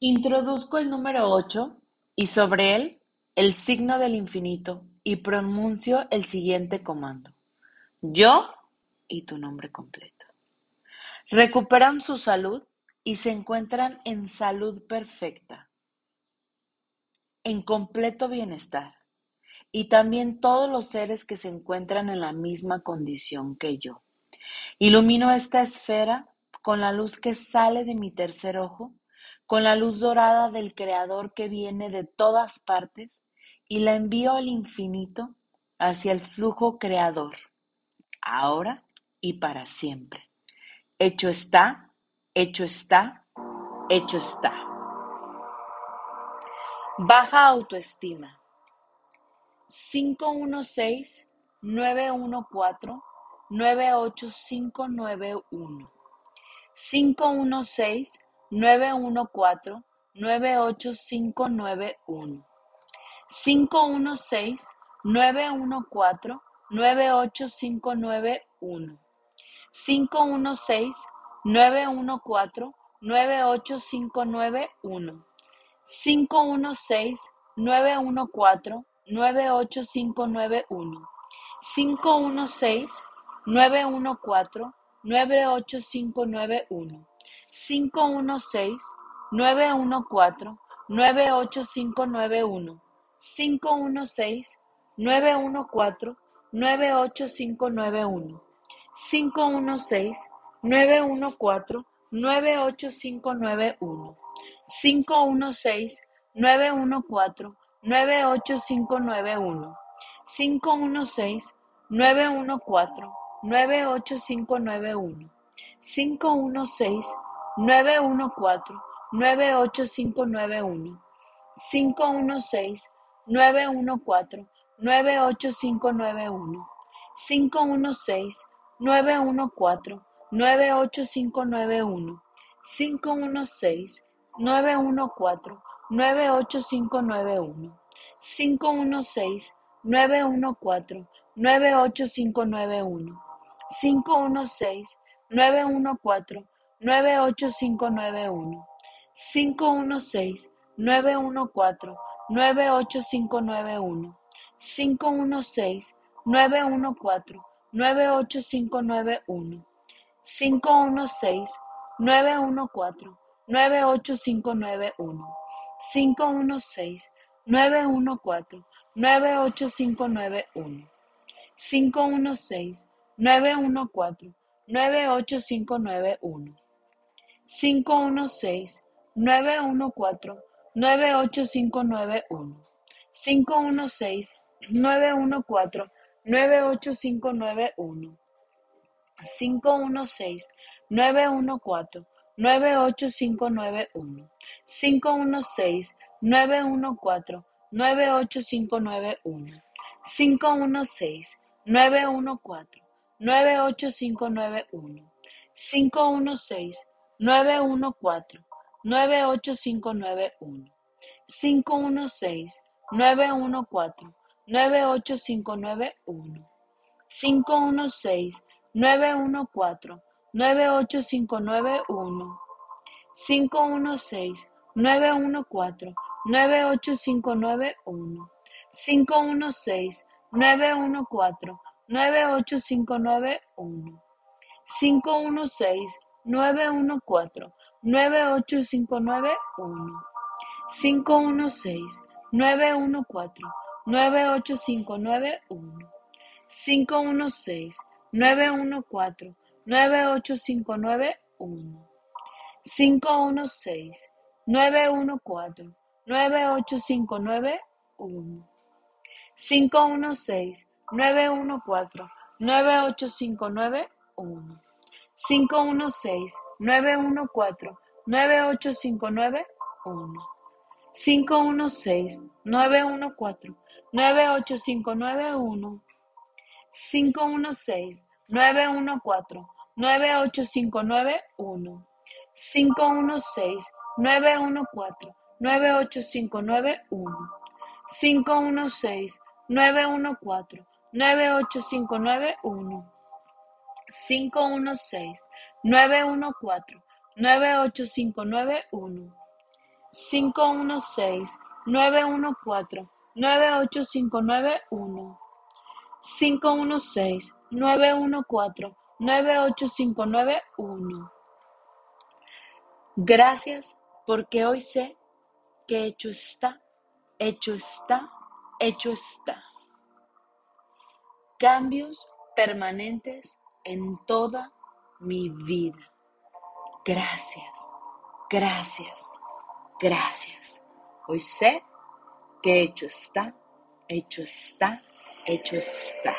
Introduzco el número ocho y sobre él el signo del infinito y pronuncio el siguiente comando. Yo y tu nombre completo. Recuperan su salud y se encuentran en salud perfecta, en completo bienestar. Y también todos los seres que se encuentran en la misma condición que yo. Ilumino esta esfera con la luz que sale de mi tercer ojo con la luz dorada del Creador que viene de todas partes y la envío al infinito hacia el flujo creador, ahora y para siempre. Hecho está, hecho está, hecho está. Baja autoestima. 516-914-98591. 516 914-98591. 516-914-98591. 516-914-98591. 516-914-98591. 516-914-98591. 516-914-98591. 516-914-98591. 516-914-98591. 516-914-98591. 516-914-98591. 516 914 98591 516-914-98591. 516-914-98591. 516-914-98591. 516-914-98591. 516-914-98591 nueve ocho cinco nueve uno cinco uno seis nueve uno cuatro nueve ocho cinco nueve uno cinco uno seis nueve uno cuatro nueve ocho cinco nueve uno cinco uno seis nueve uno cuatro nueve ocho cinco nueve uno cinco uno seis nueve uno cuatro nueve ocho cinco nueve uno 516-914-98591. 516-914-98591. 516-914-98591. 516-914-98591. 516-914-98591. 516 914-98591. 516-914-98591. 516-914-98591. 516-914-98591. 516-914-98591. 516 nueve uno cuatro nueve ocho cinco nueve uno cinco uno seis nueve uno cuatro nueve ocho cinco nueve uno cinco uno seis nueve uno cuatro nueve ocho cinco nueve uno cinco uno seis nueve uno cuatro nueve ocho cinco nueve uno cinco uno seis nueve uno cuatro nueve ocho cinco nueve uno. cinco uno seis nueve uno cuatro nueve ocho cinco nueve uno. cinco uno seis nueve uno cuatro nueve ocho cinco nueve uno. cinco uno seis nueve uno cuatro nueve ocho cinco nueve uno. cinco uno seis nueve uno cuatro nueve ocho cinco nueve uno. 516-914-98591. 516-914-98591. 516-914-98591. Gracias porque hoy sé que hecho está, hecho está, hecho está. Cambios permanentes en toda mi vida. Gracias, gracias, gracias. Hoy sé que hecho está, hecho está, hecho está.